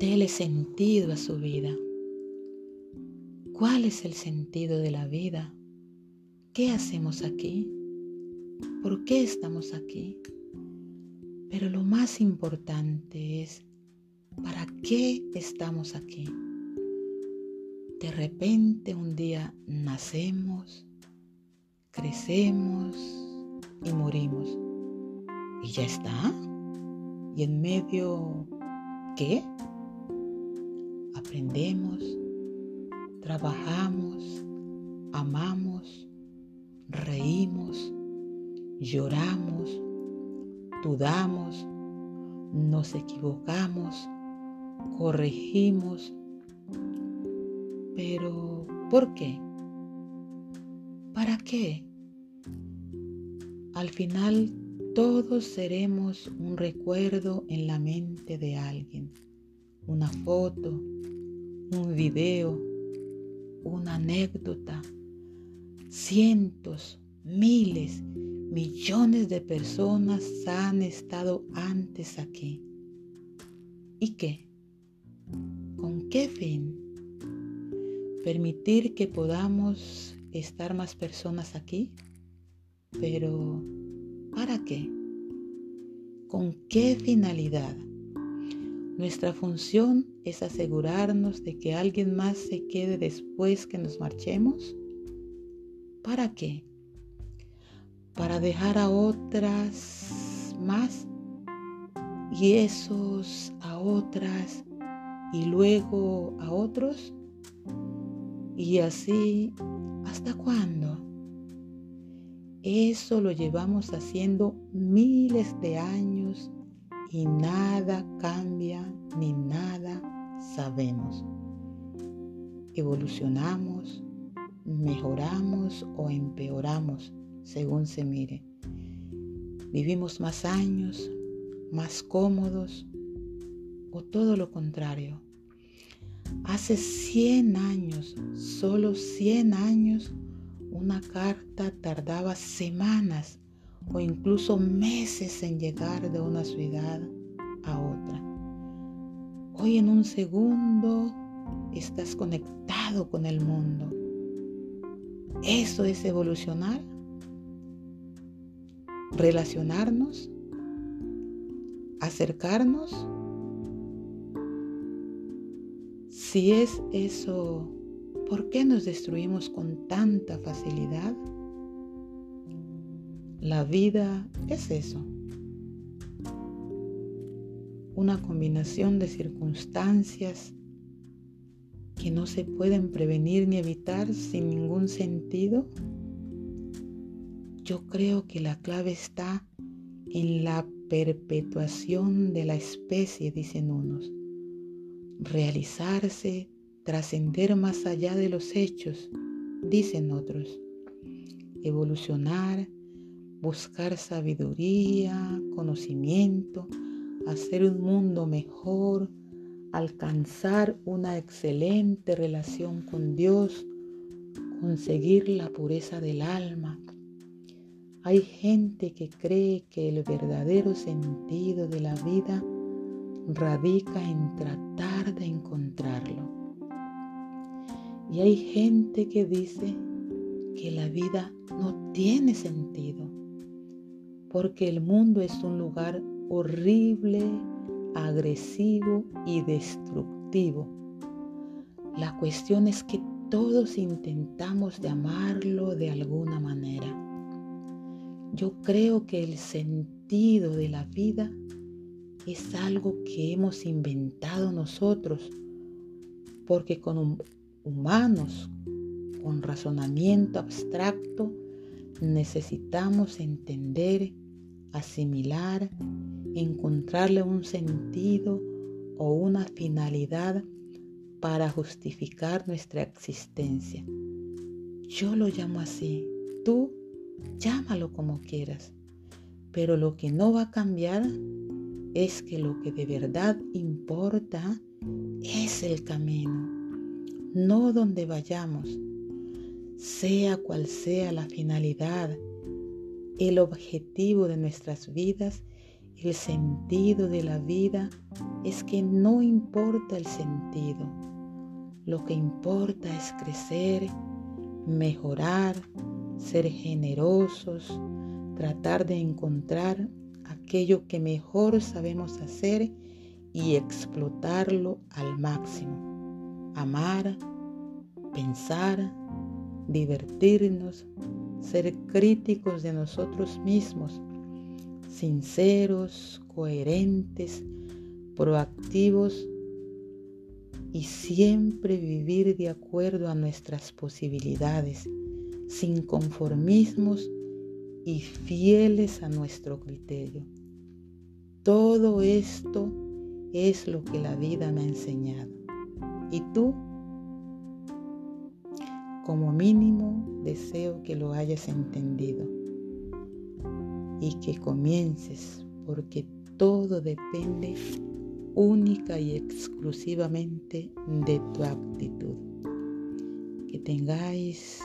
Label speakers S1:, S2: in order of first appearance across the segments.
S1: Dele sentido a su vida. ¿Cuál es el sentido de la vida? ¿Qué hacemos aquí? ¿Por qué estamos aquí? Pero lo más importante es, ¿para qué estamos aquí? De repente un día nacemos, crecemos y morimos. ¿Y ya está? ¿Y en medio qué? Aprendemos, trabajamos, amamos, reímos, lloramos, dudamos, nos equivocamos, corregimos. Pero, ¿por qué? ¿Para qué? Al final todos seremos un recuerdo en la mente de alguien, una foto, un video, una anécdota, cientos, miles, millones de personas han estado antes aquí. ¿Y qué? ¿Con qué fin? Permitir que podamos estar más personas aquí. Pero, ¿para qué? ¿Con qué finalidad? Nuestra función es asegurarnos de que alguien más se quede después que nos marchemos. ¿Para qué? Para dejar a otras más y esos a otras y luego a otros. Y así, ¿hasta cuándo? Eso lo llevamos haciendo miles de años y nada cambia ni nada sabemos. Evolucionamos, mejoramos o empeoramos según se mire. Vivimos más años, más cómodos o todo lo contrario. Hace 100 años, solo 100 años, una carta tardaba semanas o incluso meses en llegar de una ciudad a otra. Hoy en un segundo estás conectado con el mundo. ¿Eso es evolucionar? ¿Relacionarnos? ¿Acercarnos? Si es eso, ¿por qué nos destruimos con tanta facilidad? La vida es eso. Una combinación de circunstancias que no se pueden prevenir ni evitar sin ningún sentido. Yo creo que la clave está en la perpetuación de la especie, dicen unos. Realizarse, trascender más allá de los hechos, dicen otros. Evolucionar, buscar sabiduría, conocimiento, hacer un mundo mejor, alcanzar una excelente relación con Dios, conseguir la pureza del alma. Hay gente que cree que el verdadero sentido de la vida radica en tratar de encontrarlo. Y hay gente que dice que la vida no tiene sentido, porque el mundo es un lugar horrible, agresivo y destructivo. La cuestión es que todos intentamos llamarlo de alguna manera. Yo creo que el sentido de la vida es algo que hemos inventado nosotros, porque con humanos, con razonamiento abstracto, necesitamos entender, asimilar encontrarle un sentido o una finalidad para justificar nuestra existencia. Yo lo llamo así, tú llámalo como quieras, pero lo que no va a cambiar es que lo que de verdad importa es el camino, no donde vayamos, sea cual sea la finalidad, el objetivo de nuestras vidas El sentido de la vida es que no importa el sentido. Lo que importa es crecer, mejorar, ser generosos, tratar de encontrar aquello que mejor sabemos hacer y explotarlo al máximo. Amar, pensar, divertirnos, ser críticos de nosotros mismos, sinceros, coherentes, proactivos y siempre vivir de acuerdo a nuestras posibilidades, sin conformismos y fieles a nuestro criterio. Todo esto es lo que la vida me ha enseñado. ¿Y tú? Como mínimo deseo que lo hayas entendido y que comiences porque todo depende única y exclusivamente de tu actitud. Que tengáis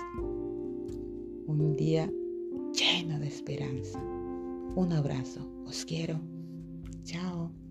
S1: un día lleno de esperanza. Un abrazo. Os quiero. Chao.